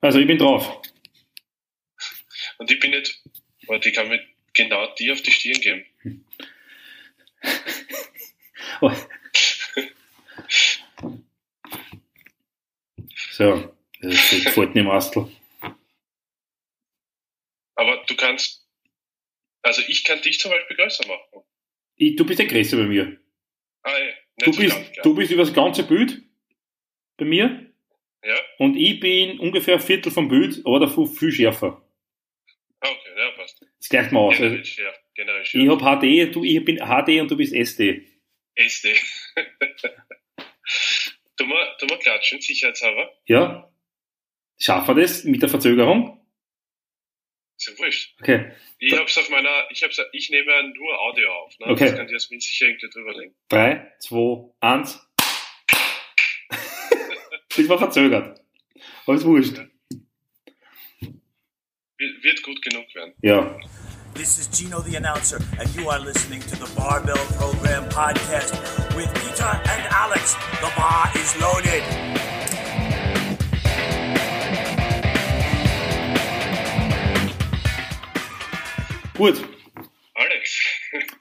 Also ich bin drauf. Und ich bin nicht, warte, ich kann mit genau dir auf die Stirn geben. Oh. So, das gefällt mir im Astel. Aber du kannst, also ich kann dich zum Beispiel größer machen. Ich, du bist der Größte bei mir. Ah, ja. Du so bist, ganz, gell? du bist über das ganze Bild bei mir Ja? und ich bin ungefähr ein Viertel vom Bild, aber dafür viel schärfer. Ah, okay, ja, passt. Das gleicht mal aus. Generell schärf, generell ich schärf. habe HD, du, ich bin HD und du bist SD. SD. du mal, du mal klatschen, sicherheitshalber. Ja? Schaffen wir das mit der Verzögerung? Ist ja wurscht. Okay. Ich hab's auf meiner, ich hab's, ich nehme ja nur Audio auf, ne? Okay. Das kann Jasmin sicher irgendwie drüberlegen. Drei, zwei, eins. Das war verzögert. Aber ist wurscht. Wird, wird gut genug werden. Ja. This is Gino the announcer, and you are listening to the Barbell Program podcast with Peter and Alex. The bar is loaded. Gut. Alex,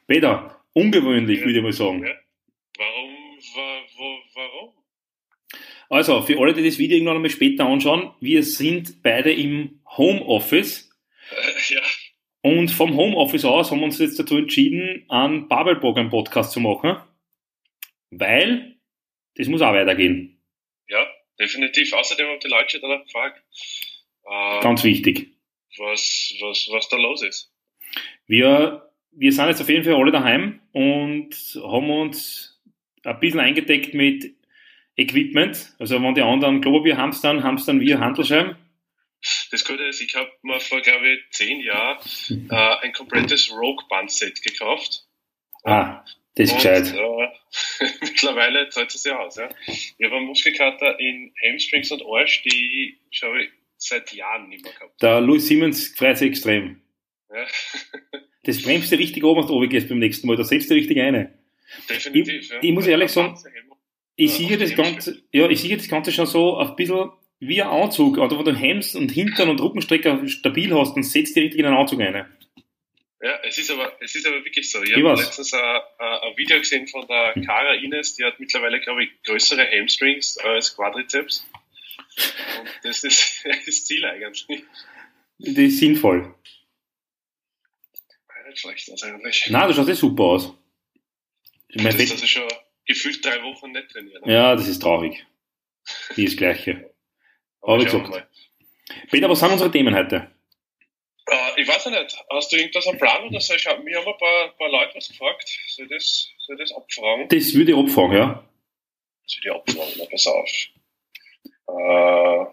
Peter, ungewöhnlich, Ja. würde ich mal sagen. Ja. Also, für alle, die das Video irgendwann einmal später anschauen, wir sind beide im Homeoffice. Äh, ja, Und vom Homeoffice aus haben wir uns jetzt dazu entschieden, einen Bubble-Program-Podcast zu machen. Weil das muss auch weitergehen. ja, definitiv. Außerdem haben die Leute danach gefragt, äh, Ganz wichtig. was, was, was da los ist. Wir, wir sind jetzt auf jeden Fall alle daheim und haben uns ein bisschen eingedeckt mit Equipment. Also wenn die anderen Klopapier hamstern, hamstern wir Handelscheiben. Das Gute ist, ich habe mir vor, glaube ich, zehn Jahren äh, ein komplettes Rogue-Band-Set gekauft. Ah, das ist Und, gescheit. Äh, mittlerweile zahlt es ja aus. Ja. Ich habe einen Muskelkater in Hamstrings und Arsch, die ich ich seit Jahren nicht mehr gehabt. Der Louis Simmons freut sich extrem. Ja. Das bremst du richtig oben, wenn du oben gehst beim nächsten Mal. Da setzt du richtig eine. Definitiv. Ich- ja. ich muss ehrlich sagen, Ich sehe das Ganze, ja, ich sehe das Ganze schon so ein bisschen wie ein Anzug. Oder wenn du Hems und Hintern und Rückenstrecker stabil hast, dann setzt du richtig in einen Anzug ein. Ja, es ist aber, es ist aber wirklich so. Ich Ich habe letztens ein, ein Video gesehen von der Cara Ines, die hat mittlerweile, glaube ich, größere Hamstrings als Quadrizeps. Und das ist das Ziel eigentlich. Das ist sinnvoll. Nicht schlecht aus eigentlich. Na, du schaust eh super aus. Ich mein, das ist also schon gefühlt drei Wochen nicht trainiert. ja, das ist traurig. Wie das Gleiche. Aber wie gesagt. Peter, was sind unsere Themen heute? Äh, ich weiß ja nicht, hast du irgendwas am Plan oder so? Ich hab, mir haben ein paar, paar Leute was gefragt. Soll ich das, soll das abfragen? Das würde ich abfangen, ja. Soll ich abfragen? Na, pass auf. Äh,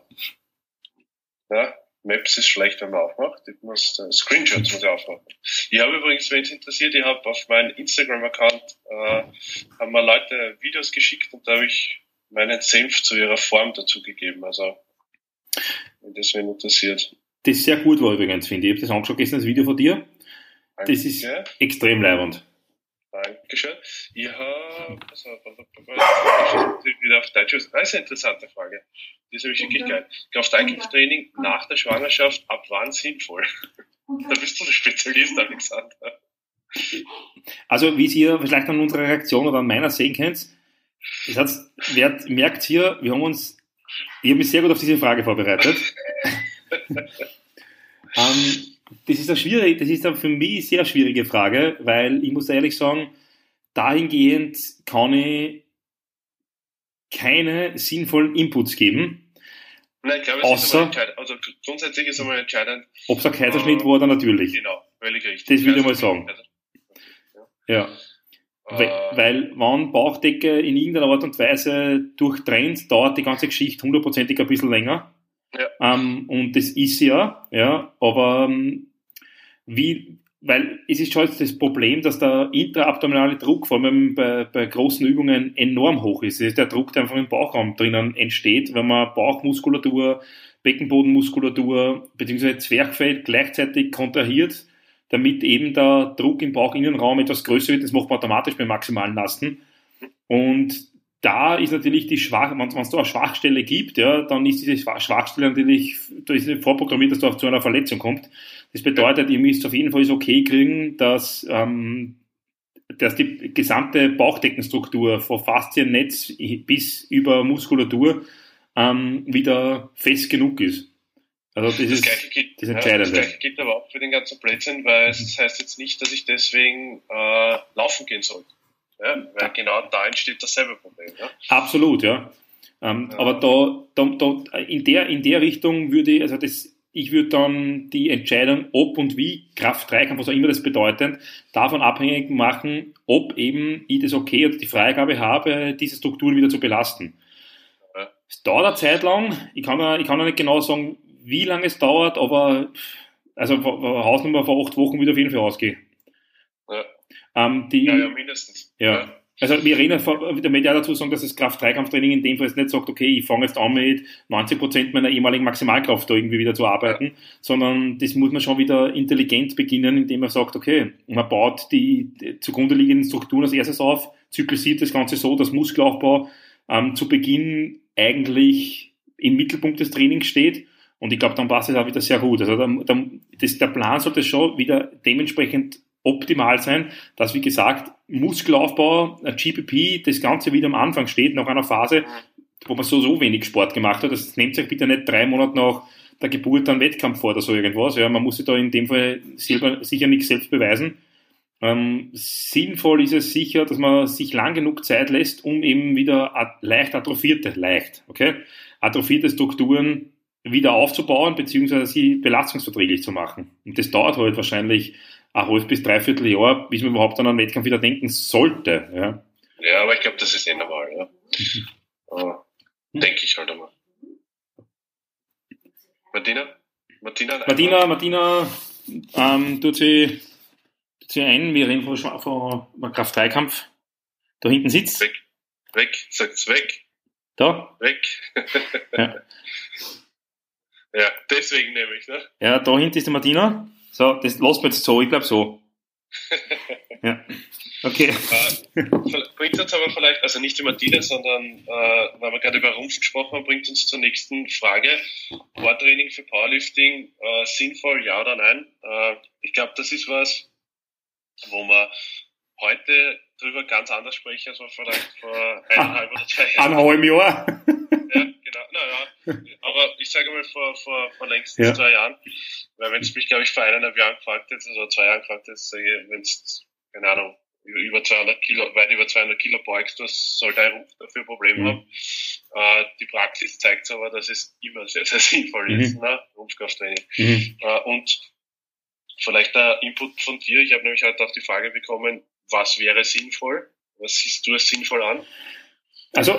ja, Maps ist schlecht, wenn man aufmacht. Ich muss, äh, Screenshots muss ich aufmachen. Ich habe übrigens, wenn es interessiert, ich habe auf meinen Instagram-Account, äh, haben mir Leute Videos geschickt und da habe ich meinen Senf zu ihrer Form dazugegeben. Also, wenn das wen interessiert. Das sehr gut war übrigens, finde ich. Ich habe das angeschaut gestern, das Video von dir. Das ist extrem leibend. Dankeschön. Ich habe, ich wieder auf Deutsch. Das ist eine interessante Frage. Die ist nämlich wirklich geil. Kraft-Einkampftraining nach der Schwangerschaft, ab wann sinnvoll? Da bist du der Spezialist, Alexander. Also, wie ihr vielleicht an unserer Reaktion oder an meiner sehen könnt, das hat, wer merkt hier, wir haben uns, ich habe mich sehr gut auf diese Frage vorbereitet. ähm, das ist eine schwierige, das ist eine für mich sehr schwierige Frage, weil ich muss ehrlich sagen, dahingehend kann ich keine sinnvollen Inputs geben. Nein, ich glaube, es ist Außer- einmal entscheidend. Also grundsätzlich ist einmal entscheidend, Ob es ein Kaiserschnitt war oder natürlich. genau, völlig richtig. Das würde ich mal sagen. Ja. Äh, Weil, weil wenn Bauchdecke in irgendeiner Art und Weise durchtrennt, dauert die ganze Geschichte hundertprozentig ein bisschen länger. Ja. Ähm, und das ist ja, ja, aber ähm, wie, weil es ist schon das Problem, dass der intraabdominale Druck, vor allem bei, bei großen Übungen, enorm hoch ist. Das ist der Druck, der einfach im Bauchraum drinnen entsteht, wenn man Bauchmuskulatur, Beckenbodenmuskulatur bzw. Zwerchfell gleichzeitig kontrahiert, damit eben der Druck im Bauchinnenraum etwas größer wird. Das macht man automatisch beim maximalen Lasten. Und da ist natürlich die Schwach, wenn es da eine Schwachstelle gibt, ja, dann ist diese Schwachstelle natürlich, da ist vorprogrammiert, dass da zu einer Verletzung kommt. Das bedeutet, ihr müsst auf jeden Fall okay kriegen, dass, ähm, dass die gesamte Bauchdeckenstruktur von Fasziennetz bis über Muskulatur ähm, wieder fest genug ist. Also das, das ist Gleiche gibt, das Entscheidende. Ja, das Gleiche gilt aber auch für den ganzen Blödsinn, weil es heißt jetzt nicht, dass ich deswegen äh, laufen gehen sollte. Ja, weil genau da entsteht dasselbe Problem. Ja? Absolut, ja. Ähm, ja. Aber da, da, da, in, der, in der Richtung würde ich, also das, ich würde dann die Entscheidung, ob und wie Kraft-3-Kampf, was auch immer das bedeutet, davon abhängig machen, ob eben ich das okay oder die Freigabe habe, diese Strukturen wieder zu belasten. Es dauert eine Zeit lang, ich kann, ich kann nicht genau sagen, wie lange es dauert, aber also Hausnummer vor acht Wochen würde auf jeden Fall ausgehen. Ja. Ähm, die, ja, ja, mindestens. Ja. ja. Also wir reden damit ja dazu sagen, dass das Kraft-3-Kampftraining in dem Fall jetzt nicht sagt, okay, ich fange jetzt an mit 90 Prozent meiner ehemaligen Maximalkraft da irgendwie wieder zu arbeiten, ja. sondern das muss man schon wieder intelligent beginnen, indem man sagt, okay, man baut die, die zugrunde liegenden Strukturen als erstes auf, zyklisiert das Ganze so, dass Muskelaufbau ähm, zu Beginn eigentlich im Mittelpunkt des Trainings steht und ich glaube, dann passt es auch wieder sehr gut. Also dann, dann, das, der Plan sollte schon wieder dementsprechend optimal sein, dass, wie gesagt, Muskelaufbau, GPP, das Ganze wieder am Anfang steht, nach einer Phase, wo man so, so wenig Sport gemacht hat. Das nehmt sich bitte nicht drei Monate nach der Geburt einen Wettkampf vor oder so irgendwas. Ja, man muss sich da in dem Fall selber sicher nichts selbst beweisen. Ähm, sinnvoll ist es sicher, dass man sich lang genug Zeit lässt, um eben wieder leicht atrophierte, leicht, okay, atrophierte Strukturen wieder aufzubauen, beziehungsweise sie belastungsverträglich zu machen. Und das dauert halt wahrscheinlich ein halbes bis dreiviertel Jahr, bis man überhaupt an einen Wettkampf wieder denken sollte. Ja, ja aber ich glaube, das ist eh normal. Ja. Mhm. Denke ich halt einmal. Martina? Martina, Martina, Martina ähm, tut, sie, tut sie ein, wir reden von, von Kraft-3-Kampf. Da hinten sitzt. Weg, weg, sagt's weg. Da? Weg. ja. ja, deswegen nehme ich, ne? Ja, da hinten ist die Martina. So, das lassen wir jetzt so, ich glaube so. ja. Okay. Äh, bringt uns aber vielleicht, also nicht die Martina, sondern äh, weil wir gerade über Rumpf gesprochen haben, bringt uns zur nächsten Frage. Core-Training für Powerlifting, äh, sinnvoll, ja oder nein? Äh, ich glaube, das ist was, wo man heute drüber ganz anders sprechen, als wir vielleicht vor eineinhalb oder zwei Jahren. Eineinhalb Jahr. Ja, genau. Naja, aber ich sage mal vor, vor, vor längstens ja. zwei Jahren, weil wenn es mich, glaube ich, vor eineinhalb Jahren gefragt hätte, oder zwei Jahren gefragt hätte, wenn es, keine Ahnung, über 200 Kilo, weit über 200 Kilo beugst, was soll dein Rumpf dafür Probleme mhm. haben? Äh, die Praxis zeigt aber, dass es immer sehr, sehr sinnvoll mhm. ist, ne? Rumpfkrafttraining. Mhm. Äh, und vielleicht der Input von dir, ich habe nämlich heute auch die Frage bekommen, was wäre sinnvoll? Was siehst du als sinnvoll an? Also,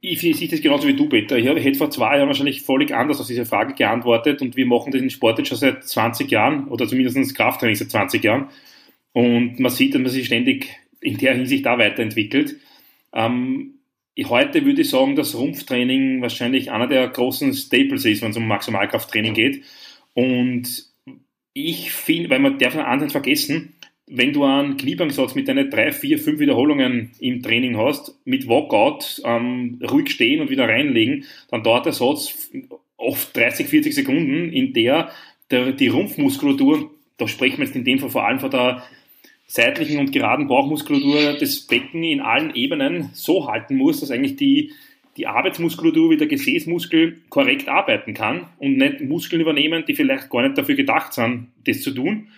ich sehe das genauso wie du, Peter. Ich hätte vor zwei Jahren wahrscheinlich völlig anders auf diese Frage geantwortet und wir machen den Sport jetzt schon seit 20 Jahren oder zumindest Krafttraining seit 20 Jahren. Und man sieht, dass man sich ständig in der Hinsicht da weiterentwickelt. Ähm, heute würde ich sagen, dass Rumpftraining wahrscheinlich einer der großen Staples ist, wenn es um Maximalkrafttraining geht. Und ich finde, weil man darf einen vergessen, wenn du einen Kniebeugsatz mit deinen drei, vier, fünf Wiederholungen im Training hast, mit Walkout ähm, ruhig stehen und wieder reinlegen, dann dauert der Satz oft 30, 40 Sekunden, in der, der die Rumpfmuskulatur, da sprechen wir jetzt in dem Fall vor allem von der seitlichen und geraden Bauchmuskulatur des Becken in allen Ebenen so halten muss, dass eigentlich die, die Arbeitsmuskulatur wie der Gesäßmuskel korrekt arbeiten kann und nicht Muskeln übernehmen, die vielleicht gar nicht dafür gedacht sind, das zu tun.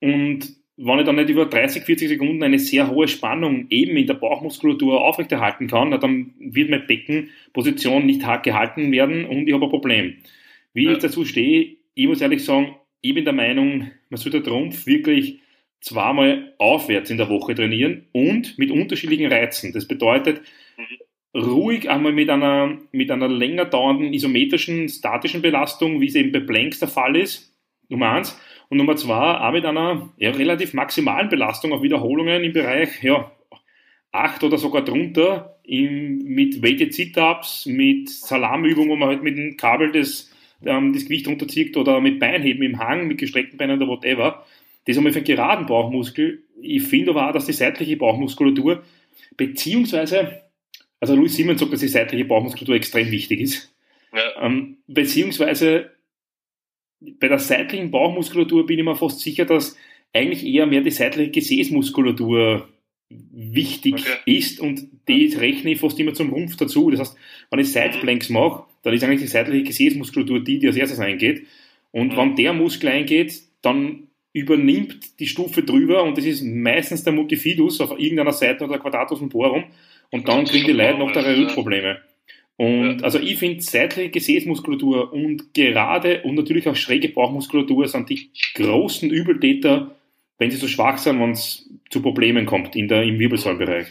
Und wenn ich dann nicht über 30, 40 Sekunden eine sehr hohe Spannung eben in der Bauchmuskulatur aufrechterhalten kann, dann wird meine Beckenposition nicht hart gehalten werden und ich habe ein Problem. Wie ja. ich dazu stehe, ich muss ehrlich sagen, ich bin der Meinung, man sollte Trumpf wirklich zweimal aufwärts in der Woche trainieren und mit unterschiedlichen Reizen. Das bedeutet, mhm. ruhig einmal mit einer, mit einer länger dauernden isometrischen, statischen Belastung, wie es eben bei Blanks der Fall ist, Nummer eins. Und Nummer zwei, auch mit einer ja, relativ maximalen Belastung auf Wiederholungen im Bereich ja, acht oder sogar drunter, im, mit Weighted Sit-Ups, mit Salamübungen, wo man halt mit dem Kabel das, ähm, das Gewicht runterzieht oder mit Beinheben im Hang, mit gestreckten Beinen oder whatever. Das einmal für den geraden Bauchmuskel. Ich finde aber auch, dass die seitliche Bauchmuskulatur beziehungsweise also Louis Siemens sagt, dass die seitliche Bauchmuskulatur extrem wichtig ist. Ja. Ähm, beziehungsweise bei der seitlichen Bauchmuskulatur bin ich mir fast sicher, dass eigentlich eher mehr die seitliche Gesäßmuskulatur wichtig okay. ist und die rechne ich fast immer zum Rumpf dazu. Das heißt, wenn ich Sideplanks mache, dann ist eigentlich die seitliche Gesäßmuskulatur die, die als erstes eingeht. Und mhm. wenn der Muskel eingeht, dann übernimmt die Stufe drüber und das ist meistens der Multifidus auf irgendeiner Seite oder der Quadratus Borum und dann kriegen die Leute noch da Rückprobleme. Und also ich finde seitliche Gesäßmuskulatur und gerade und natürlich auch schräge Bauchmuskulatur sind die großen Übeltäter, wenn sie so schwach sind, wenn es zu Problemen kommt in der, im Wirbelsäulenbereich.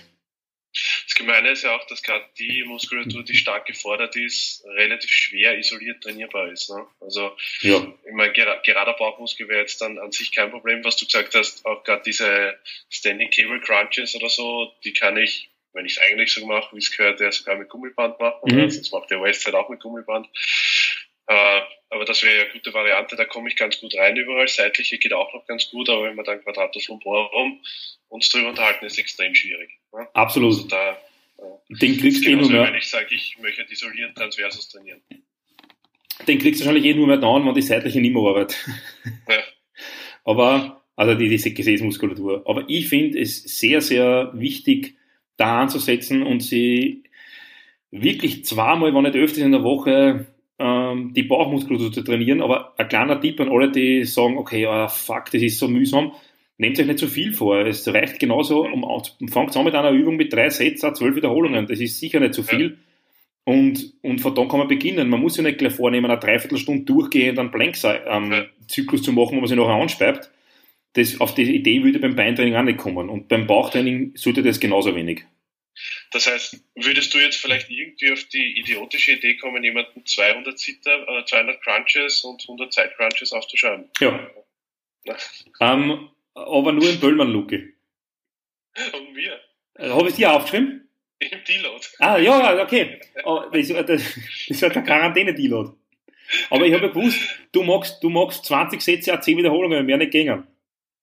Das Gemeine ist ja auch, dass gerade die Muskulatur, die stark gefordert ist, relativ schwer isoliert trainierbar ist. Ne? Also, ja. ich meine, ger gerader Bauchmuskel wäre jetzt dann an sich kein Problem, was du gesagt hast. Auch gerade diese Standing Cable Crunches oder so, die kann ich, wenn ich es eigentlich so mache, wie es gehört, ja sogar mit Gummiband machen. Mhm. Das macht der Westside auch mit Gummiband. Äh, aber das wäre ja eine gute Variante, da komme ich ganz gut rein überall. Seitliche geht auch noch ganz gut, aber wenn man dann Quadratus Lumborum uns drüber unterhalten, ist extrem schwierig. Ne? Absolut. Also da, äh, Den kriegst du eh nur mehr. wenn ich sage, ich möchte isolieren, Transversus trainieren. Den kriegst du wahrscheinlich eh nur mehr down, wenn die seitliche nicht mehr arbeitet. Ja. Aber, also die, diese Gesäßmuskulatur. Aber ich finde es sehr, sehr wichtig, da anzusetzen und sie wirklich zweimal, wenn nicht öfters in der Woche ähm, die Bauchmuskulatur zu trainieren. Aber ein kleiner Tipp an alle, die sagen, okay, oh, fuck, das ist so mühsam. Nehmt euch nicht zu viel vor. Es reicht genauso, um, fangt an mit einer Übung mit drei Sätzen, zwölf Wiederholungen. Das ist sicher nicht zu viel. Und, und von da kann man beginnen. Man muss ja nicht gleich vornehmen, eine Dreiviertelstunde durchgehend einen Blank-Zyklus ähm, zu machen, wo man sich nachher anspeibt. Das, auf die Idee würde beim Beintraining auch nicht kommen. Und beim Bauchtraining sollte das genauso wenig. Das heißt, würdest du jetzt vielleicht irgendwie auf die idiotische Idee kommen, jemanden 200 Sitter, äh, 200 Crunches und 100 Side Crunches aufzuschreiben? Ja. Ähm, aber nur im Böllmann-Luke. Und mir? Äh, Habe ich dir aufgeschrieben? Im Deload. Ah, ja, okay. Aber das, das, das war der Quarantäne-Deload. Aber ich habe ja gewusst, du magst, du magst 20 Sätze, 10 Wiederholungen, mehr nicht gehen.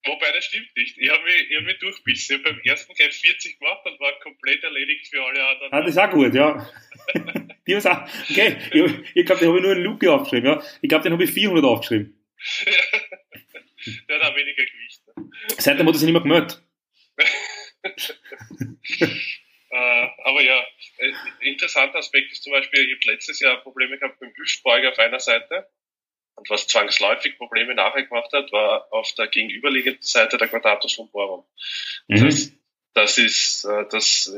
Wobei, das stimmt nicht. Ich habe mich, ich hab mich durchbissen. Ich habe beim ersten gleich 40 gemacht und war komplett erledigt für alle anderen. Ah, das ist auch gut, ja. die auch, okay, ich, ich glaube, den habe ich nur einen Luke aufgeschrieben, ja. Ich glaube, den habe ich 400 aufgeschrieben. Der hat auch weniger Gewicht. Seitdem hat er sich nicht mehr gemeldet. äh, aber ja, äh, interessanter Aspekt ist zum Beispiel, ich habe letztes Jahr Probleme gehabt mit dem Hüftbeuger auf einer Seite. Und was zwangsläufig Probleme nachher gemacht hat, war auf der gegenüberliegenden Seite der Quadratus von Borum. Mhm. Das, das ist, äh, das,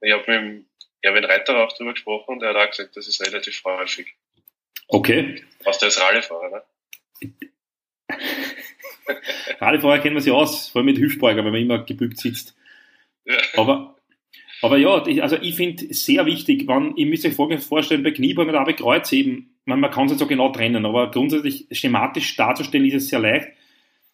ich habe mit dem Erwin Reiter auch drüber gesprochen und er hat auch gesagt, das ist relativ häufig. Okay. Was der ist Rallye-Fahrer, ne? Rallye-Fahrer kennen wir sich aus, vor allem mit Hüftbeuger, wenn man immer gebückt sitzt. Ja. Aber, aber ja, also ich finde sehr wichtig, wenn, ihr müsst euch vorstellen, bei Kniebeugen oder auch bei Kreuzheben, man, man kann es nicht so genau trennen, aber grundsätzlich schematisch darzustellen ist es sehr leicht.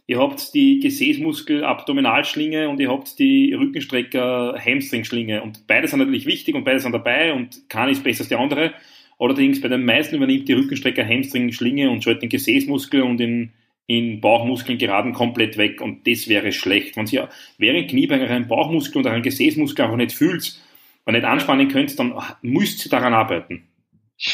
Ihr habt die Gesäßmuskel Abdominalschlinge und ihr habt die Rückenstrecker Hamstringschlinge und beide sind natürlich wichtig und beide sind dabei und keiner ist besser als der andere. Allerdings bei den meisten übernimmt die Rückenstrecker Hamstringschlinge und schaltet den Gesäßmuskel und den in Bauchmuskeln geraden komplett weg und das wäre schlecht. Wenn ihr während Kniebein einen Bauchmuskel und einen Gesäßmuskel einfach nicht fühlt und nicht anspannen könnt, dann müsst ihr daran arbeiten.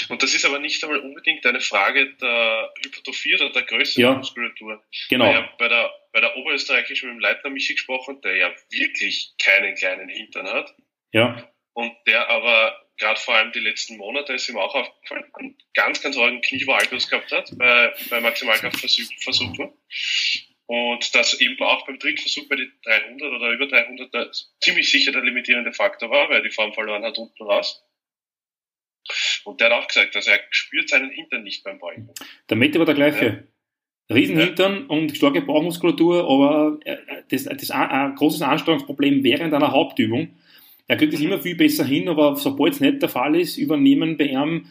Und das ist aber nicht einmal unbedingt eine Frage der Hypertrophie oder der Größe ja, der Muskulatur. Genau. Ich habe bei der, bei der Oberösterreichischen mit dem Leitner Michi gesprochen, der ja wirklich keinen kleinen Hintern hat. Ja. Und der aber gerade vor allem die letzten Monate ist ihm auch aufgefallen, einen ganz, ganz argen Knievalgus gehabt hat bei, bei Maximalkraftversuchen. Und das eben auch beim Trittversuch bei den 300 oder über 300 ziemlich sicher der limitierende Faktor war, weil die Form verloren hat unten raus. Und der hat auch gesagt, dass er spürt seinen Hintern nicht beim Beugen. Der Mette war der gleiche. Ja. Riesenhintern und starke Bauchmuskulatur, aber äh, das, das ein, großes Anstrengungsproblem während einer Hauptübung. Er kriegt es immer viel besser hin, aber sobald es nicht der Fall ist, übernehmen bei ihm,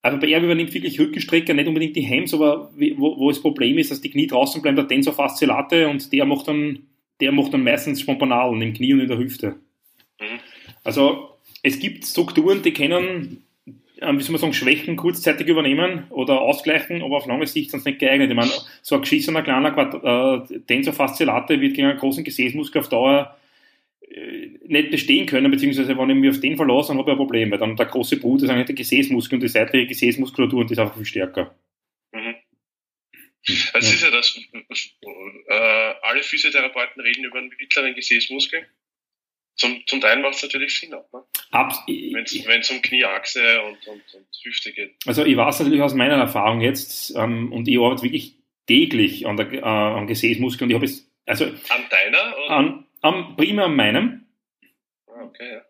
also bei ihm übernimmt wirklich Rückenstrecker, nicht unbedingt die Hems, aber wo, wo das Problem ist, dass die Knie draußen bleiben, der Tensor fasciolate und der macht dann, der macht dann meistens Spomponalen im Knie und in der Hüfte. Mhm. Also es gibt Strukturen, die können ähm, wie soll man sagen, Schwächen kurzzeitig übernehmen oder ausgleichen, aber auf lange Sicht sind es nicht geeignet. Ich meine, so ein geschissener kleiner Quad äh, Tensor fasciolate wird gegen einen großen Gesäßmuskel auf Dauer äh, nicht bestehen können, beziehungsweise wenn ich mich auf den verlasse, dann habe ich ein Problem, weil dann der große Bruder ist eigentlich der Gesäßmuskel und die seitliche Gesäßmuskulatur und die ist einfach viel stärker. Mhm. Das ja. ist ja das, äh, alle Physiotherapeuten reden über einen mittleren Gesäßmuskel. Zum, zum Teil macht es natürlich Sinn auch, ne? Wenn es um Knieachse und, und, und Hüfte geht. Also ich weiß natürlich aus meiner Erfahrung jetzt, ähm, und ich arbeite wirklich täglich an der, äh, am Gesäßmuskel und ich habe es, also... An deiner? Oder? An, am, primär an meinem. Ah, okay, ja.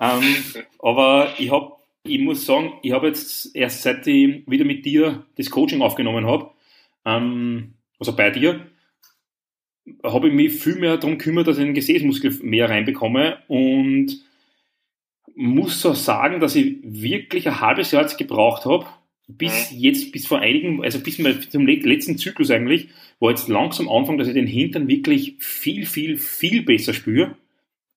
ähm, aber ich habe, ich muss sagen, ich habe jetzt erst seit ich wieder mit dir das Coaching aufgenommen habe, ähm, also bei dir, habe ich mich viel mehr darum gekümmert, dass ich den Gesäßmuskel mehr reinbekomme und muss so sagen, dass ich wirklich ein halbes Jahr jetzt gebraucht habe, bis mhm. jetzt, bis vor einigen, also bis zum letzten Zyklus eigentlich, wo jetzt langsam anfangen, dass ich den Hintern wirklich viel, viel, viel besser spüre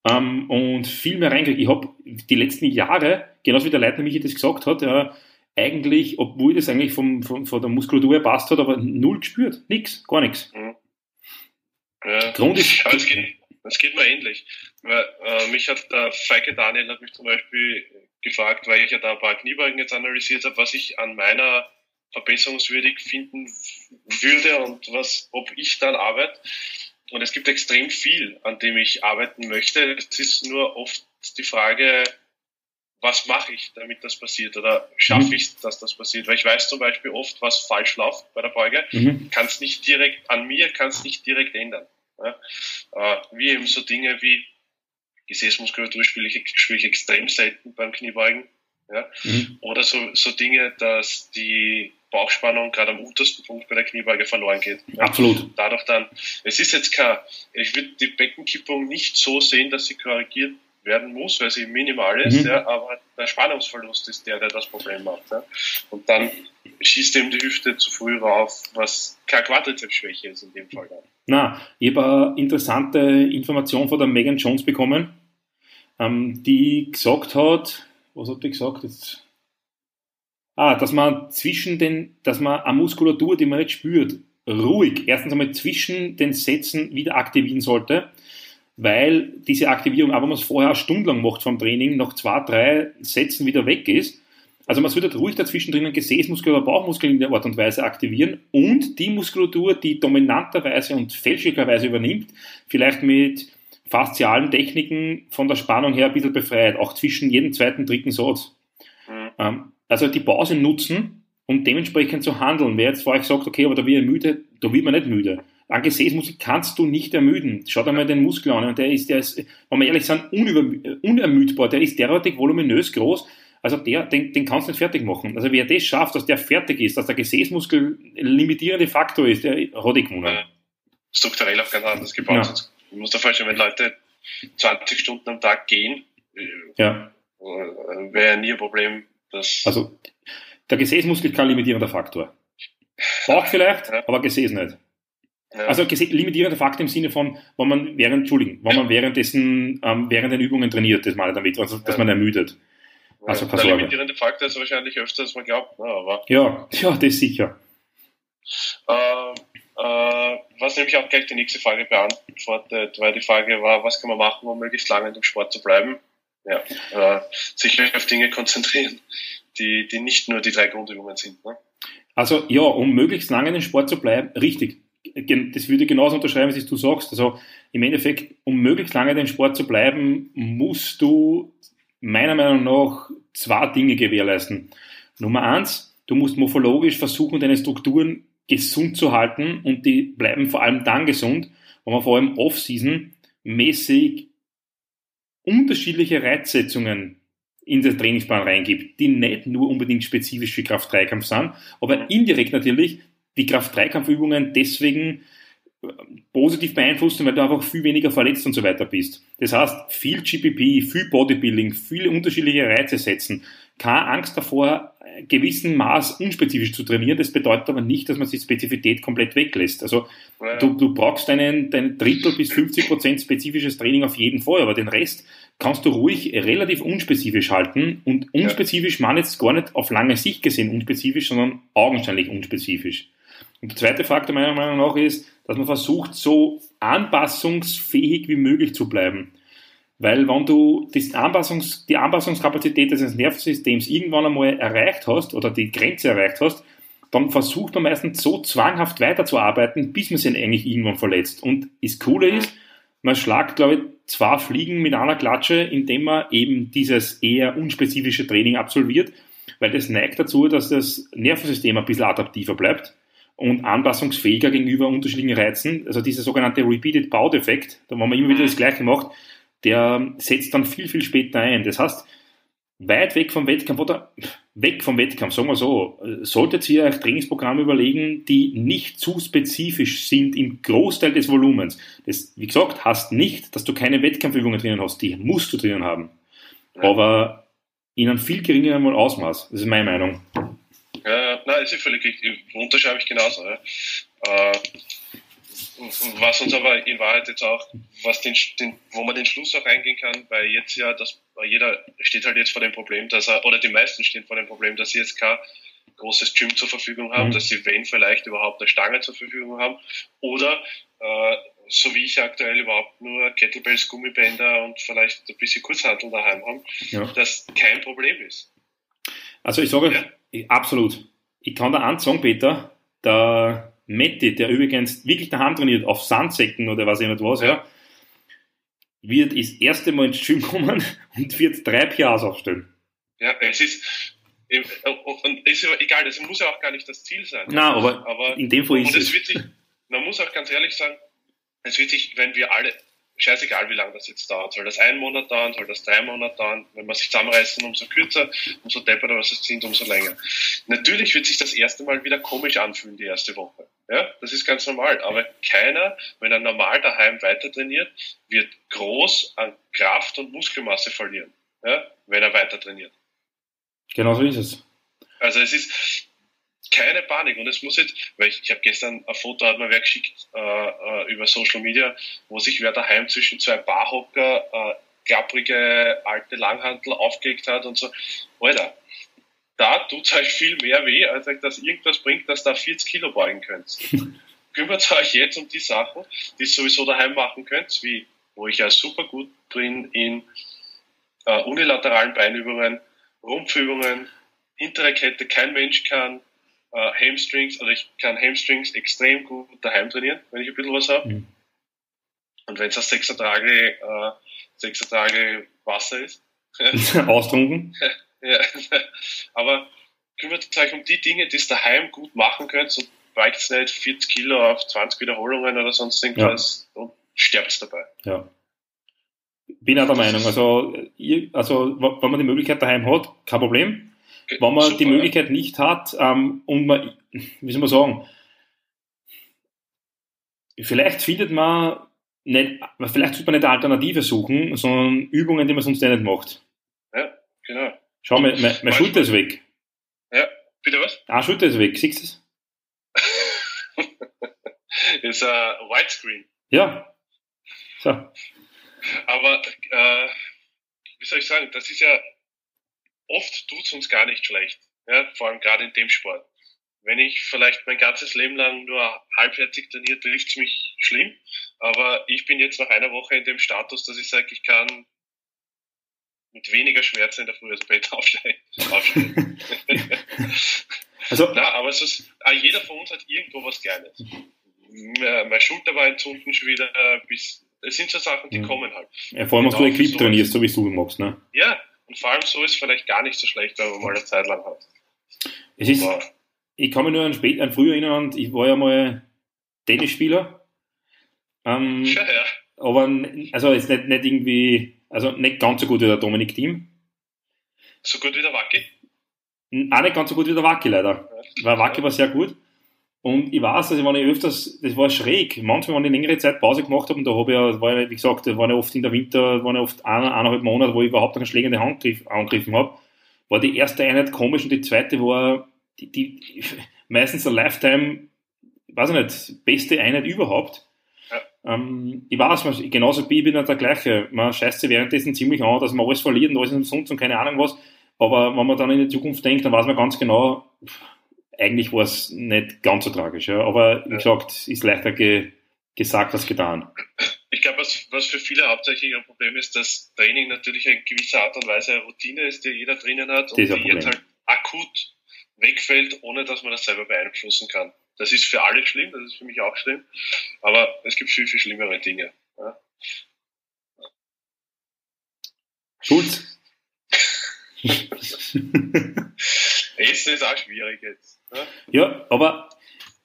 ähm, und viel mehr reinkriege. Ich habe die letzten Jahre, genauso wie der Leitner Michi das gesagt hat, ja, eigentlich, obwohl das eigentlich vom, vom, von der Muskulatur her passt hat, aber null gespürt. Nix, gar nichts. Mhm. Ja. Grund ist, aber es geht, es geht mir ähnlich. Weil, äh, mich hat der Feike Daniel hat mich zum Beispiel gefragt, weil ich ja da ein paar Kniebeugen jetzt analysiert habe, was ich an meiner verbesserungswürdig finden würde und was, ob ich dann arbeite. Und es gibt extrem viel, an dem ich arbeiten möchte. Es ist nur oft die Frage, was mache ich, damit das passiert oder schaffe mhm. ich es, dass das passiert? Weil ich weiß zum Beispiel oft, was falsch läuft bei der Beuge, mhm. kann es nicht direkt an mir, kann es nicht direkt ändern. Ja? Äh, wie eben so Dinge wie Gesäßmuskulatur spiele ich, spiele ich extrem selten beim Kniebeugen. Ja? Mhm. Oder so, so Dinge, dass die Bauchspannung gerade am untersten Punkt bei der Kniebeuge verloren geht. Ja? Absolut. Dadurch dann, es ist jetzt kein, ich würde die Beckenkippung nicht so sehen, dass sie korrigiert werden muss, weil sie minimal ist, mhm. ja, aber der Spannungsverlust ist der, der das Problem macht. Ja. Und dann schießt eben die Hüfte zu früh rauf, was keine Quadrizepsschwäche ist in dem Fall. Dann. Na, ich habe eine interessante Information von der Megan Jones bekommen, ähm, die gesagt hat, was hat die gesagt jetzt? Ah, dass man zwischen den, dass man eine Muskulatur, die man nicht spürt, ruhig erstens einmal zwischen den Sätzen wieder aktivieren sollte, weil diese Aktivierung, aber man es vorher stundenlang macht vom Training, nach zwei, drei Sätzen wieder weg ist. Also man sollte ruhig dazwischen drinnen Gesäßmuskel oder Bauchmuskel in der Art und Weise aktivieren und die Muskulatur, die dominanterweise und fälschlicherweise übernimmt, vielleicht mit faszialen Techniken von der Spannung her ein bisschen befreit, auch zwischen jedem zweiten, dritten Satz. Mhm. Ähm, also die Pause nutzen, um dementsprechend zu handeln. Wer jetzt vorher sagt, okay, aber da wird er müde, da wird man nicht müde. Ein Gesäßmuskel kannst du nicht ermüden. Schau dir mal den Muskel an. Der ist, der ist, wenn wir ehrlich sind, unermüdbar. Der ist derartig voluminös groß, also der, den, den kannst du nicht fertig machen. Also wer das schafft, dass der fertig ist, dass der Gesäßmuskel limitierende Faktor ist, der hat eh gewonnen. Strukturell auch ganz anders gebaut. Ja. Du musst dir vorstellen, wenn Leute 20 Stunden am Tag gehen, ja. Äh, wäre nie ein Problem. Dass also der Gesäßmuskel kein limitierender Faktor. Bauch vielleicht, aber Gesäß nicht. Ja. Also limitierender Faktor im Sinne von, wenn man während, Entschuldigen, wenn man währenddessen, ähm, während den Übungen trainiert, das meine ich damit, also, dass man ermüdet. Also ja, der limitierende Faktor ist wahrscheinlich öfter, als man glaubt. Ne, aber ja, ja, das sicher. Äh, äh, was nämlich auch gleich die nächste Frage beantwortet, weil die Frage war, was kann man machen, um möglichst lange im Sport zu bleiben? Ja, äh, sich auf Dinge konzentrieren, die, die nicht nur die drei Grundübungen sind. Ne? Also ja, um möglichst lange in den Sport zu bleiben, richtig. Das würde ich genauso unterschreiben, was du sagst. Also im Endeffekt, um möglichst lange den Sport zu bleiben, musst du meiner Meinung nach zwei Dinge gewährleisten. Nummer eins, du musst morphologisch versuchen, deine Strukturen gesund zu halten und die bleiben vor allem dann gesund, wenn man vor allem Off-Season mäßig unterschiedliche Reizsetzungen in den Trainingsplan reingibt, die nicht nur unbedingt spezifisch für Kraft-3-Kampf sind, aber indirekt natürlich die Kraft-3-Kampfübungen deswegen positiv beeinflussen, weil du einfach viel weniger verletzt und so weiter bist. Das heißt, viel GPP, viel Bodybuilding, viele unterschiedliche Reize setzen. Keine Angst davor, gewissen Maß unspezifisch zu trainieren. Das bedeutet aber nicht, dass man die Spezifität komplett weglässt. Also du, du brauchst deinen, dein Drittel bis 50 Prozent spezifisches Training auf jeden Fall, aber den Rest kannst du ruhig relativ unspezifisch halten. Und unspezifisch man jetzt gar nicht auf lange Sicht gesehen unspezifisch, sondern augenscheinlich unspezifisch. Und der zweite Faktor meiner Meinung nach ist, dass man versucht, so anpassungsfähig wie möglich zu bleiben. Weil wenn du das Anpassungs, die Anpassungskapazität des Nervensystems irgendwann einmal erreicht hast oder die Grenze erreicht hast, dann versucht man meistens so zwanghaft weiterzuarbeiten, bis man sich eigentlich irgendwann verletzt. Und das Coole ist, man schlagt, glaube ich, zwei Fliegen mit einer Klatsche, indem man eben dieses eher unspezifische Training absolviert, weil das neigt dazu, dass das Nervensystem ein bisschen adaptiver bleibt und anpassungsfähiger gegenüber unterschiedlichen Reizen. Also dieser sogenannte Repeated Bout-Effekt, da wo man immer wieder das Gleiche macht, der setzt dann viel, viel später ein. Das heißt, weit weg vom Wettkampf oder weg vom Wettkampf, sagen wir so, solltet ihr euch Trainingsprogramme überlegen, die nicht zu spezifisch sind im Großteil des Volumens. Das, wie gesagt, heißt nicht, dass du keine Wettkampfübungen drinnen hast, die musst du drinnen haben. Aber in einem viel geringeren Ausmaß. Das ist meine Meinung. Ja, nein, ist ja völlig richtig. Unterschreibe ich genauso. Ja. Äh, was uns aber in Wahrheit jetzt auch, was den, den, wo man den Schluss auch eingehen kann, weil jetzt ja, dass jeder steht halt jetzt vor dem Problem, dass er, oder die meisten stehen vor dem Problem, dass sie jetzt kein großes Gym zur Verfügung haben, mhm. dass sie, wenn vielleicht überhaupt eine Stange zur Verfügung haben, oder äh, so wie ich aktuell überhaupt nur Kettlebells, Gummibänder und vielleicht ein bisschen Kurzhantel daheim haben, ja. das kein Problem ist. Also ich sage, ja. Absolut. Ich kann da anzeigen, Peter, der Metti, der übrigens wirklich daheim trainiert, auf Sandsäcken oder was ich nicht was, ja, wird das erste Mal ins Gym kommen und wird drei PRs aufstellen. Ja, es ist, und ist ja egal, das muss ja auch gar nicht das Ziel sein. Nein, aber, aber in dem Fall ist es. Wird sich, man muss auch ganz ehrlich sagen, es wird sich, wenn wir alle, scheißegal wie lange das jetzt dauert, soll das ein Monat dauern, soll das drei Monate dauern, wenn man sich zusammenreißen, umso kürzer, umso depperter was es sind, umso länger. Natürlich wird sich das erste Mal wieder komisch anfühlen, die erste Woche. Ja, das ist ganz normal. Aber keiner, wenn er normal daheim weiter trainiert, wird groß an Kraft und Muskelmasse verlieren, ja, wenn er weiter trainiert. Genau so ist es. Also es ist keine Panik und es muss jetzt, weil ich, ich habe gestern ein Foto hat mir wer geschickt äh, äh, über Social Media, wo sich wer daheim zwischen zwei Barhocker äh, klapprige alte Langhantel aufgelegt hat und so. Alter, da tut es euch viel mehr weh, als euch das irgendwas bringt, dass da 40 Kilo beugen könnt. Kümmert euch jetzt um die Sachen, die ihr sowieso daheim machen könnt, wie wo ich ja super gut bin in äh, unilateralen Beinübungen, Rumpfübungen, hintere Kette, kein Mensch kann äh, Hamstrings, also ich kann Hamstrings extrem gut daheim trainieren, wenn ich ein bisschen was habe. Mhm. Und wenn es ein sechser Tage, äh, Tage Wasser ist. Austrunken? Ja, aber kümmert euch um die Dinge, die ihr daheim gut machen könnt und weigt nicht 40 Kilo auf 20 Wiederholungen oder sonst irgendwas ja. und sterbt dabei. Ja. Bin auch der Meinung, also, also wenn man die Möglichkeit daheim hat, kein Problem. Wenn man Super, die Möglichkeit ja. nicht hat ähm, und man, wie soll man sagen, vielleicht findet man nicht, vielleicht sollte man nicht eine Alternative suchen, sondern Übungen, die man sonst nicht macht. Ja, genau. Schau, meine, meine, meine Schulter ist weg. Ja, bitte was? Ah, Schulter ist weg, siehst du es? ist ein uh, Widescreen. Ja. So. Aber, äh, wie soll ich sagen, das ist ja, oft tut es uns gar nicht schlecht. Ja, vor allem gerade in dem Sport. Wenn ich vielleicht mein ganzes Leben lang nur halbherzig trainiert, trifft es mich schlimm. Aber ich bin jetzt nach einer Woche in dem Status, dass ich sage, ich kann mit weniger Schmerzen in der Früh als Bett aufsteigen. aufsteigen. also, Na, aber es ist, ah, jeder von uns hat irgendwo was Kleines. Meine Schulter war entzünden schon wieder, bis, es sind so Sachen, die ja. kommen halt. Ja, vor allem, was du Equip so trainierst, so wie du machst, ne? Ja, und vor allem so ist es vielleicht gar nicht so schlecht, wenn man mal eine Zeit lang hat. Es ist, aber, ich kann mich nur an, spät, an früher erinnern, ich war ja mal Tennisspieler. Ähm, ja, ja. Aber, also jetzt nicht, nicht irgendwie also nicht ganz so gut wie der Dominik Thiem. So gut wie der Wacki? Auch nicht ganz so gut wie der Wacki leider. Ja. Weil Wacki war sehr gut. Und ich weiß, dass ich, wenn ich öfters, das war schräg. Manchmal, wenn ich längere Zeit Pause gemacht habe, und da habe ich ja, war ja, wie gesagt, da waren ja oft in der Winter, waren ja oft eine, eineinhalb Monate, wo ich überhaupt keine schlägende Hand angegriffen habe, war die erste Einheit komisch und die zweite war die, die meistens eine Lifetime, weiß ich nicht, beste Einheit überhaupt. Ähm, ich weiß, man, genauso wie ich bin ja der gleiche. Man scheißt sich währenddessen ziemlich an, dass man alles verliert und alles ist umsonst und keine Ahnung was. Aber wenn man dann in die Zukunft denkt, dann weiß man ganz genau, eigentlich war es nicht ganz so tragisch. Ja. Aber wie gesagt, ist leichter ge gesagt als getan. Ich glaube, was, was für viele hauptsächlich ein Problem ist, dass Training natürlich eine gewisse Art und Weise eine Routine ist, die jeder drinnen hat und die jetzt halt akut wegfällt, ohne dass man das selber beeinflussen kann. Das ist für alle schlimm, das ist für mich auch schlimm, aber es gibt viel, viel schlimmere Dinge. Ja. Schulz? Essen ist auch schwierig jetzt. Ja, aber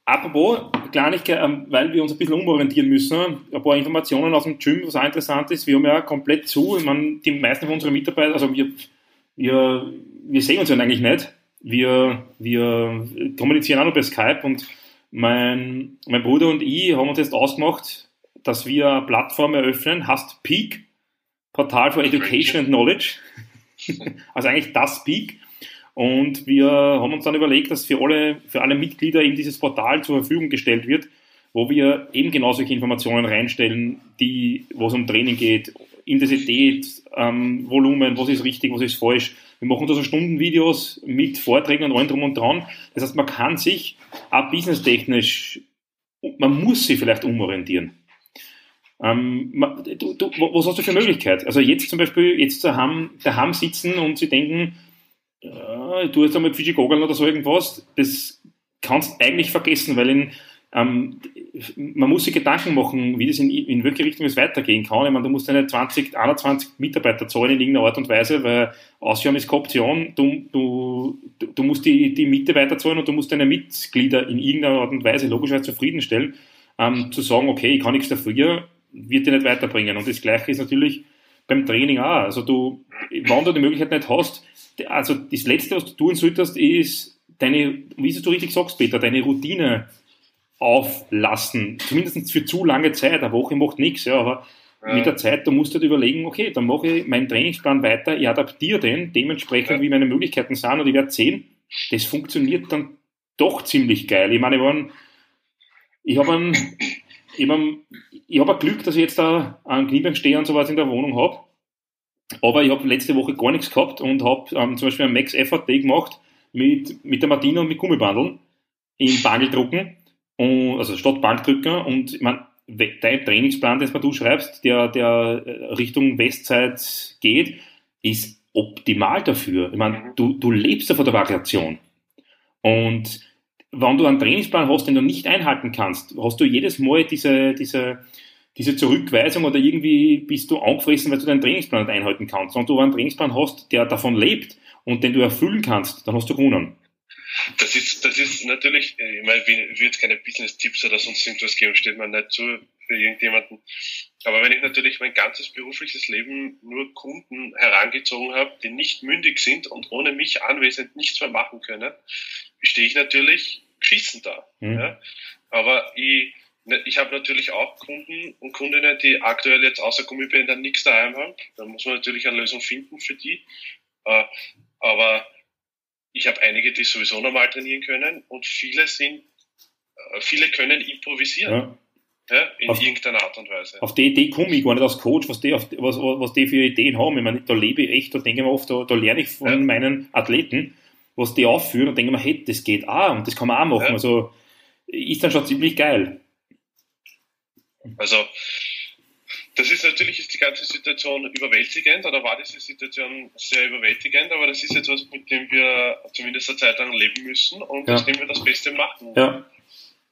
apropos Kleinigkeit, ähm, weil wir uns ein bisschen umorientieren müssen, ein paar Informationen aus dem Gym, was auch interessant ist, wir haben ja komplett zu, ich meine, die meisten von unseren Mitarbeitern, also wir, wir, wir sehen uns ja eigentlich nicht, wir, wir kommunizieren auch nur bei Skype und mein, mein Bruder und ich haben uns jetzt ausgemacht, dass wir eine Plattform eröffnen, heißt Peak, Portal for Education and Knowledge. also eigentlich das Peak. Und wir haben uns dann überlegt, dass für alle, für alle Mitglieder eben dieses Portal zur Verfügung gestellt wird, wo wir eben genau solche Informationen reinstellen, die, wo es um Training geht, Intensität, ähm, Volumen, was ist richtig, was ist falsch. Wir machen da so Stundenvideos mit Vorträgen und allem drum und dran. Das heißt, man kann sich auch businesstechnisch, man muss sich vielleicht umorientieren. Ähm, du, du, was hast du für Möglichkeit? Also jetzt zum Beispiel, jetzt daheim, daheim sitzen und sie denken, äh, du hast einmal Fischigogel oder so irgendwas, das kannst eigentlich vergessen, weil in, ähm, man muss sich Gedanken machen, wie das in, in welche Richtung es weitergehen kann. Ich meine, du musst deine 20, 21 Mitarbeiter zahlen in irgendeiner Art und Weise, weil Ausgaben ist keine Option. Du, du, du musst die, die Miete zahlen und du musst deine Mitglieder in irgendeiner Art und Weise logischerweise zufriedenstellen. Ähm, zu sagen, okay, ich kann nichts dafür, wird dir nicht weiterbringen. Und das Gleiche ist natürlich beim Training auch. Also du, wenn du die Möglichkeit nicht hast, also das Letzte, was du tun solltest, ist deine, wie du richtig sagst, Peter, deine Routine auflassen. Zumindest für zu lange Zeit. Eine Woche macht nichts, ja, aber ja. mit der Zeit, da musst du dir überlegen, okay, dann mache ich meinen Trainingsplan weiter, ich adaptiere den dementsprechend, ja. wie meine Möglichkeiten sind und ich werde sehen, das funktioniert dann doch ziemlich geil. Ich meine, ich, war, ich habe ein, ich habe Glück, dass ich jetzt da einen Kniebeinsteher und sowas in der Wohnung habe. Aber ich habe letzte Woche gar nichts gehabt und habe ähm, zum Beispiel einen Max Effort Day gemacht mit, mit der Martina und mit Gummibandeln in Bangeldrucken, und, also statt Bankdrücker. Und ich meine, dein Trainingsplan, den du schreibst, der, der äh, Richtung Westzeit geht, ist optimal dafür. Ich meine, du, du lebst ja von der Variation. Und wenn du einen Trainingsplan hast, den du nicht einhalten kannst, hast du jedes Mal diese, diese, diese Zurückweisung oder irgendwie bist du angefressen, weil du deinen Trainingsplan nicht einhalten kannst. Und du einen Trainingsplan hast, der davon lebt und den du erfüllen kannst, dann hast du gewonnen. Das ist, das ist natürlich, ich meine, ich will jetzt keine Business-Tipps oder sonst irgendwas geben, steht mir nicht zu für irgendjemanden. Aber wenn ich natürlich mein ganzes berufliches Leben nur Kunden herangezogen habe, die nicht mündig sind und ohne mich anwesend nichts mehr machen können, stehe ich natürlich geschissen da. Mhm. Ja? Aber ich, ne, ich habe natürlich auch Kunden und Kundinnen, die aktuell jetzt außer Gummibändern nichts daheim haben. Da muss man natürlich eine Lösung finden für die. Äh, aber ich habe einige, die sowieso normal trainieren können und viele sind, äh, viele können improvisieren. Ja. Ja, in auf, irgendeiner Art und Weise. Auf die Idee komme ich gar nicht als Coach, was die, auf, was, was die für Ideen haben. Ich meine, da lebe ich echt, da denke ich mir oft, da, da lerne ich von ja. meinen Athleten was die aufführen und denke mir, hey, das geht auch und das kann man auch machen. Ja. Also ist dann schon ziemlich geil. Also das ist natürlich ist die ganze Situation überwältigend oder war diese Situation sehr überwältigend, aber das ist etwas, mit dem wir zumindest eine Zeit lang leben müssen und ja. aus dem wir das Beste machen ja.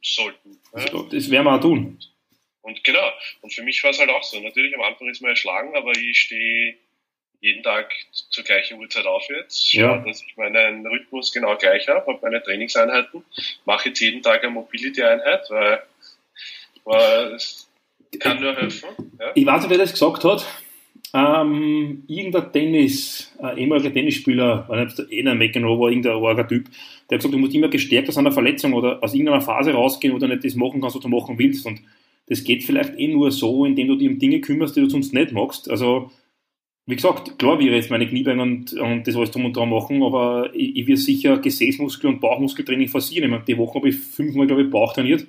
sollten. Ja. Das werden wir auch tun. Und genau, und für mich war es halt auch so. Natürlich am Anfang ist man erschlagen, aber ich stehe jeden Tag zur gleichen Uhrzeit auf jetzt. Ja. Dass ich meinen Rhythmus genau gleich habe, habe meine Trainingseinheiten, mache jetzt jeden Tag eine Mobility-Einheit, weil, weil es kann nur helfen. Ja. Ich weiß nicht, wer das gesagt hat. Ähm, irgendein Tennis, ein ehemaliger Tennisspieler, war nicht eh ein McEnroe, irgendein arger Typ, der hat gesagt, du musst immer gestärkt aus einer Verletzung oder aus irgendeiner Phase rausgehen, wo du nicht das machen kannst, was du machen willst. Und das geht vielleicht eh nur so, indem du dich um Dinge kümmerst, die du sonst nicht magst. Also wie gesagt, klar wir jetzt meine Kniebeine und, und das alles drum und dran machen, aber ich, ich will sicher Gesäßmuskel- und Bauchmuskeltraining forcieren. Ich meine, die Woche habe ich fünfmal, glaube ich, Bauch trainiert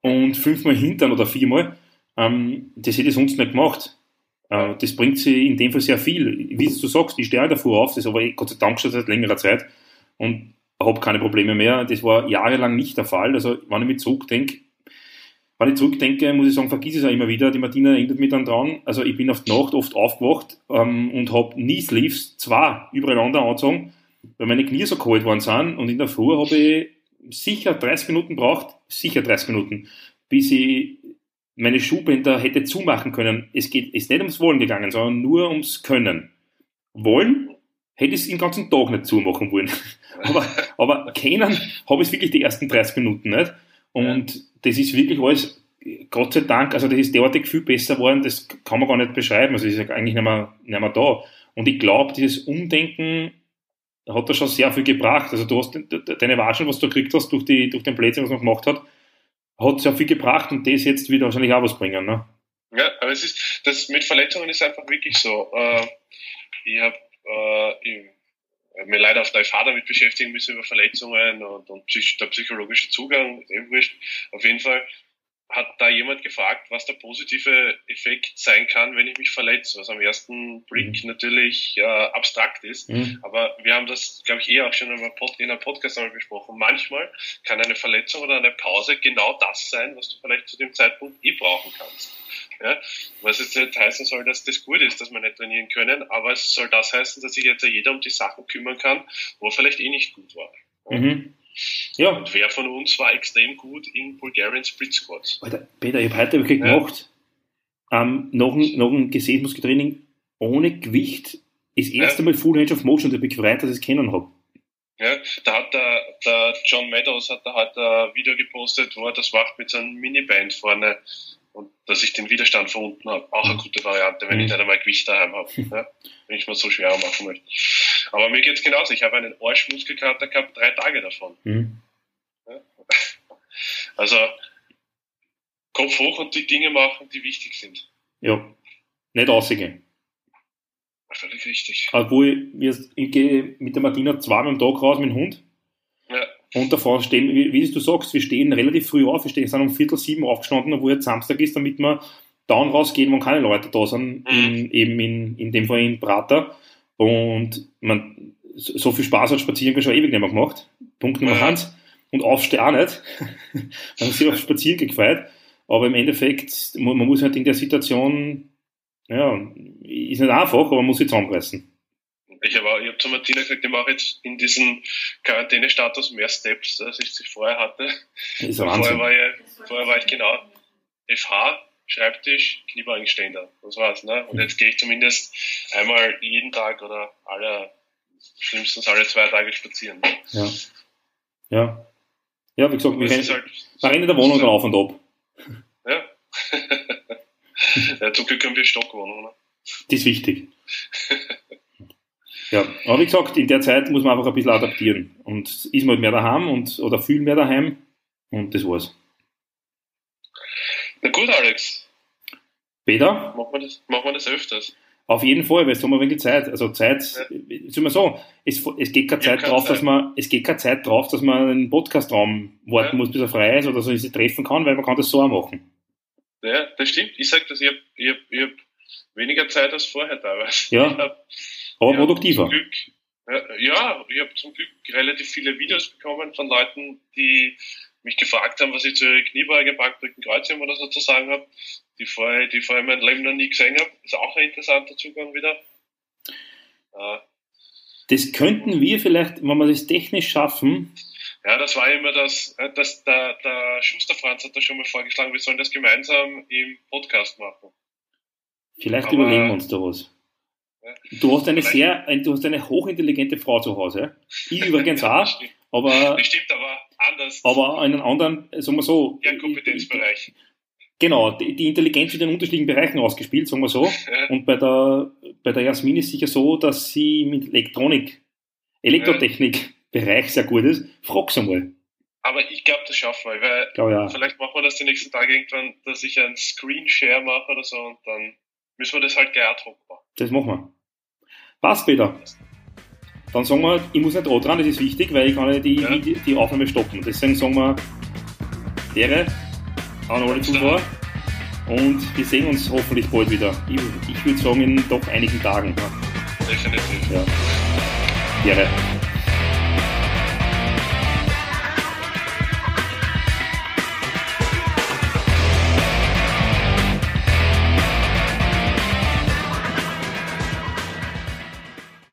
und fünfmal Hintern oder viermal. Ähm, das hätte ich sonst nicht gemacht. Äh, das bringt sie in dem Fall sehr viel. Wie du sagst, ich stehe davor auf, das ist aber Gott sei Dank schon seit längerer Zeit. Und habe keine Probleme mehr. Das war jahrelang nicht der Fall. Also, wenn ich mich zurückdenke, wenn ich zurückdenke, muss ich sagen, vergiss es auch immer wieder. Die Martina erinnert mich dann dran. Also, ich bin auf die Nacht oft aufgewacht ähm, und habe nie Sleeves, zwei übereinander angezogen, weil meine Knie so kalt worden sind. Und in der Früh habe ich sicher 30 Minuten braucht, sicher 30 Minuten, bis ich meine Schuhbänder hätte zumachen können. Es geht, ist nicht ums Wollen gegangen, sondern nur ums Können. Wollen hätte ich es den ganzen Tag nicht zumachen wollen. aber, aber kennen habe ich es wirklich die ersten 30 Minuten nicht. Und ja. das ist wirklich alles, Gott sei Dank, also das ist derartig viel besser geworden, das kann man gar nicht beschreiben. Also es ist eigentlich nicht mehr, nicht mehr da. Und ich glaube, dieses Umdenken hat da schon sehr viel gebracht. Also du hast deine Watschen, was du gekriegt hast durch, die, durch den Plätzchen, was man gemacht hat, hat sehr viel gebracht und das jetzt wieder wahrscheinlich auch was bringen. Ne? Ja, aber es ist, das mit Verletzungen ist einfach wirklich so. Äh, ich habe äh, mir leider auf der FH damit beschäftigen müssen über Verletzungen und, und der psychologische Zugang, eh wurscht. Auf jeden Fall hat da jemand gefragt, was der positive Effekt sein kann, wenn ich mich verletze, was am ersten Blick mhm. natürlich äh, abstrakt ist. Mhm. Aber wir haben das, glaube ich, eh auch schon in einem Podcast einmal besprochen. Manchmal kann eine Verletzung oder eine Pause genau das sein, was du vielleicht zu dem Zeitpunkt eh brauchen kannst. Ja? Was jetzt nicht heißen soll, dass das gut ist, dass wir nicht trainieren können, aber es soll das heißen, dass sich jetzt jeder um die Sachen kümmern kann, wo er vielleicht eh nicht gut war. Mhm. Ja. Und wer von uns war extrem gut in Bulgarian Split Squats? Alter, Peter, ich habe heute wirklich ja. gemacht, ähm, noch ein, noch ein Gesäßmuskeltraining ohne Gewicht, das erste ja. Mal Full Range of Motion, bin ich gefreut, dass ich es kennen habe. Ja, da hat der, der John Meadows hat da halt ein Video gepostet, wo er das macht mit seinem Miniband vorne und dass ich den Widerstand von unten habe. Auch eine mhm. gute Variante, wenn ich mhm. nicht einmal Gewicht daheim habe, ja, wenn ich mir so schwer machen möchte. Aber mir geht's genauso. Ich habe einen Arschmuskelkater gehabt, drei Tage davon. Mhm. Ja. Also Kopf hoch und die Dinge machen, die wichtig sind. Ja, nicht ausgehen. Völlig richtig. Obwohl, ich gehe mit der Martina zweimal am Tag raus mit dem Hund. Und davor stehen, wie, wie du sagst, wir stehen relativ früh auf, wir stehen, sind um Viertel sieben aufgestanden, obwohl jetzt Samstag ist, damit wir down rausgehen, wenn keine Leute da sind, mhm. in, eben in, in dem Fall in Prater. Und man, so viel Spaß hat Spazieren schon ewig nicht mehr gemacht. Punkt Nummer ja. eins. Und aufstehen auch nicht. man hat sich auf Spazieren gefreut. Aber im Endeffekt, man, man muss halt in der Situation, ja, ist nicht einfach, aber man muss sich zusammenreißen. Ich habe hab zu Martina gesagt, ich mache jetzt in diesem Quarantänestatus mehr Steps, als ich sie vorher hatte. Vorher, war ich, vorher war ich genau FH, Schreibtisch, Kniebeugenständer. Das war's. Ne? Und jetzt gehe ich zumindest einmal jeden Tag oder alle, schlimmstens alle zwei Tage spazieren. Ja. Ja. Ja, wie gesagt, wir rennen, halt, wir rennen in der Wohnung halt, auf und ab. Ja. ja. Zum Glück haben wir Stockwohnung. Ne? Das ist wichtig. Ja, aber wie gesagt, in der Zeit muss man einfach ein bisschen adaptieren. Und ist man halt mehr daheim und, oder viel mehr daheim und das war's. Na gut, Alex. Peter? Machen wir das, machen wir das öfters. Auf jeden Fall, weil es haben wir wenig Zeit. Also Zeit, ja. sagen wir so, es, es geht keine Zeit drauf, Zeit. dass man, es geht keine Zeit drauf, dass man einen Podcastraum warten ja. muss, bis er frei ist oder so, sich treffen kann, weil man kann das so auch machen. Ja, das stimmt. Ich sag das, ich habe ich hab, ich hab weniger Zeit als vorher teilweise. Ja. Aber produktiver. Glück, ja, ich habe zum Glück relativ viele Videos bekommen von Leuten, die mich gefragt haben, was ich zur Kniebeuge, Bankdrücken, Kreuzheben oder so zu sagen habe, die vorher, die vorher mein Leben noch nie gesehen habe. Ist auch ein interessanter Zugang wieder. Äh, das könnten wir vielleicht, wenn wir das technisch schaffen. Ja, das war immer das, äh, das der, der Schuster Franz hat da schon mal vorgeschlagen, wir sollen das gemeinsam im Podcast machen. Vielleicht Aber, überlegen wir uns da was. Du hast eine sehr, du hast eine hochintelligente Frau zu Hause. Ich übrigens auch. Aber, das stimmt aber anders. Aber einen anderen, sagen wir so. Ja, Kompetenzbereich. Genau, die, die Intelligenz wird in unterschiedlichen Bereichen ausgespielt, sagen wir so. Ja. Und bei der, bei der Jasmin ist sicher so, dass sie mit Elektronik, Elektrotechnik-Bereich sehr gut ist. Frag's einmal. Aber ich glaube, das schaffen wir, weil glaub, ja. vielleicht machen wir das die nächsten Tage irgendwann, dass ich einen Screenshare mache oder so und dann müssen wir das halt gleich hoc machen. Das machen wir. Passt, Peter. Dann sagen wir, ich muss nicht dran, das ist wichtig, weil ich kann ja die, ja. die, die Aufnahme stoppen. Deswegen sagen wir Ehre an alle Zuschauer und wir sehen uns hoffentlich bald wieder. Ich, ich würde sagen, in doch einigen Tagen. Definitiv. Ja. Ehre.